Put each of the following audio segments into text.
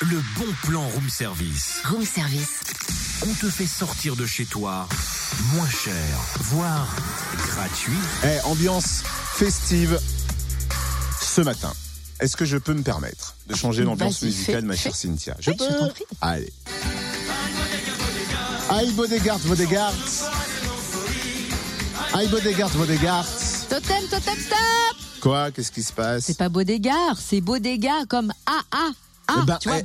le bon plan room service. Room service. On te fait sortir de chez toi moins cher, voire gratuit. Eh, ambiance festive ce matin. Est-ce que je peux me permettre de changer l'ambiance musicale, fais, ma chère fais. Cynthia? Je Oui, je peux t'en prie. Allez. Aïe, Bodegard, Bodegard. Aïe, Bodegard, Bodegard. Totem, totem, stop Quoi? Qu'est-ce qui se passe? C'est pas Bodégard, c'est Bodéga comme AA. Ah, Eh ben, tu vois, eh.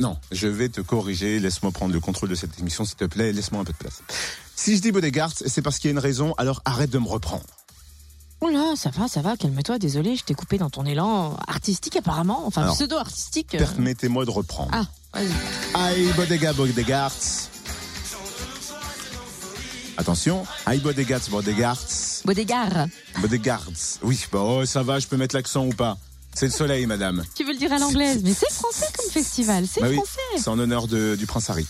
Non, je vais te corriger. Laisse-moi prendre le contrôle de cette émission, s'il te plaît. Laisse-moi un peu de place. Si je dis Bodegard, c'est parce qu'il y a une raison, alors arrête de me reprendre. Oh là, ça va, ça va, calme-toi, désolé, je t'ai coupé dans ton élan artistique apparemment, enfin pseudo-artistique. euh. Permettez-moi de reprendre. Ah, vas-y. Aïe, Bodega, Bodegard. Attention. Aïe, Bodegard, Bodegard. Bodégard. Bodegard. Oui, bah, oh, ça va, je peux mettre l'accent ou pas? C'est le soleil, madame. Tu veux le dire à l'anglaise, mais c'est français comme festival, c'est Bah oui, français. c'est en honneur de- du prince Harry.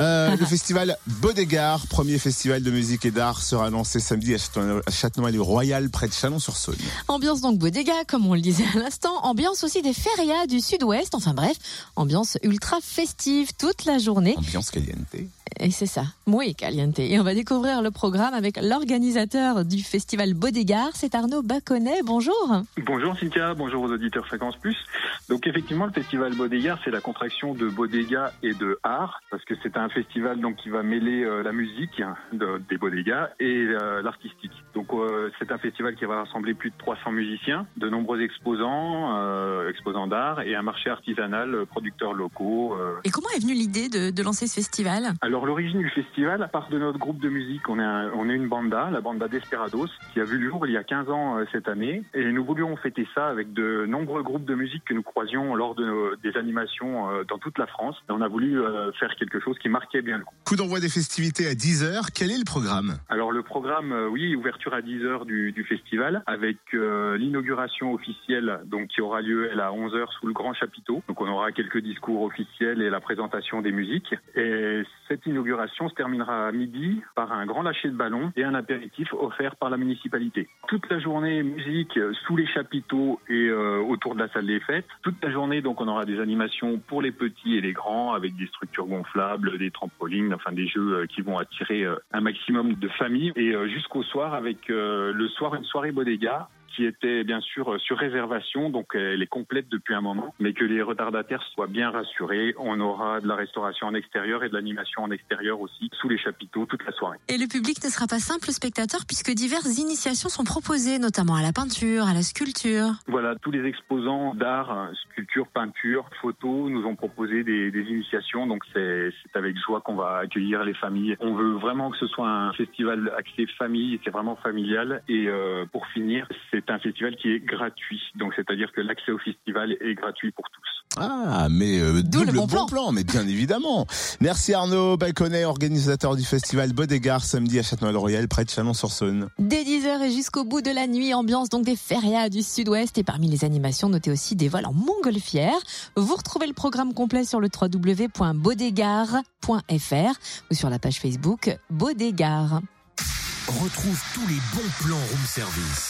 Euh, le festival Bodégard, premier festival de musique et d'art, sera lancé samedi à Châtenois- à Châtenois-le-Royal, près de Chalon-sur-Saône. Ambiance donc Bodega, comme on le disait à l'instant. Ambiance aussi des férias du sud-ouest. Enfin bref, ambiance ultra festive toute la journée. Ambiance caliente. Et c'est ça, muy caliente. Et on va découvrir le programme avec l'organisateur du festival Bodégard, c'est Arnaud Baconnet. Bonjour. Bonjour Cynthia, bonjour aux auditeurs Fréquence Plus. Donc effectivement, le festival Bodega, c'est la contraction de bodega et de art, parce que c'est un festival donc qui va mêler euh, la musique de- des bodegas et euh, l'artistique. Donc euh, c'est un festival qui va rassembler plus de 300 musiciens, de nombreux exposants, euh, exposants d'art et un marché artisanal, euh, producteurs locaux. euh. Et comment est venue l'idée de, de lancer ce festival? Alors l'origine du festival part de notre groupe de musique. On est, un- on est une banda, la banda Desperados, qui a vu le jour il y a 15 ans euh, cette année. Et nous voulions fêter ça avec de nombreux groupes de musique que nous croisions lors de nos- des animations euh, dans toute la France. Et on a voulu euh, faire quelque chose qui marquait bien le coup. Coup d'envoi des festivités à 10h. Quel est le programme? Alors le programme, euh, oui, ouverture à 10h du, festival avec euh, l'inauguration officielle donc qui aura lieu elle, à 11h sous le grand chapiteau. Donc on aura quelques discours officiels et la présentation des musiques. Et cette inauguration se terminera à midi par un grand lâcher de ballon et un apéritif offert par la municipalité. Toute la journée musique sous les chapiteaux et euh, autour de la salle des fêtes. Toute la journée donc on aura des animations pour les petits et les grands avec des structures gonflables, des trampolines, enfin des jeux euh, qui vont attirer un maximum de familles et jusqu'au soir avec le soir une soirée bodega qui était bien sûr euh, sur réservation, donc euh, elle est complète depuis un moment, mais que les retardataires soient bien rassurés. On aura de la restauration en extérieur et de l'animation en extérieur aussi, sous les chapiteaux, toute la soirée. Et le public ne sera pas simple spectateur puisque diverses initiations sont proposées, notamment à la peinture, à la sculpture. Voilà, tous les exposants d'art, sculpture, peinture, photo nous ont proposé des, des initiations, donc c'est c'est avec joie qu'on va accueillir les familles. On veut vraiment que ce soit un festival axé famille, c'est vraiment familial. Et euh, pour finir, c'est un festival qui est gratuit, donc c'est-à-dire que l'accès au festival est gratuit pour tous. Ah, mais euh, D'où le double bon plan. mais bien évidemment. Merci Arnaud Balconnet, organisateur du festival Bodégard, samedi à Châtenois-le-Royal, près de Chalon-sur-Saône. Dès 10h et jusqu'au bout de la nuit, ambiance donc des férias du sud-ouest. Et parmi les animations, notez aussi des vols en montgolfière. Vous retrouvez le programme complet sur le www.bodégard.fr ou sur la page Facebook Bodégard. Retrouve tous les bons plans room service.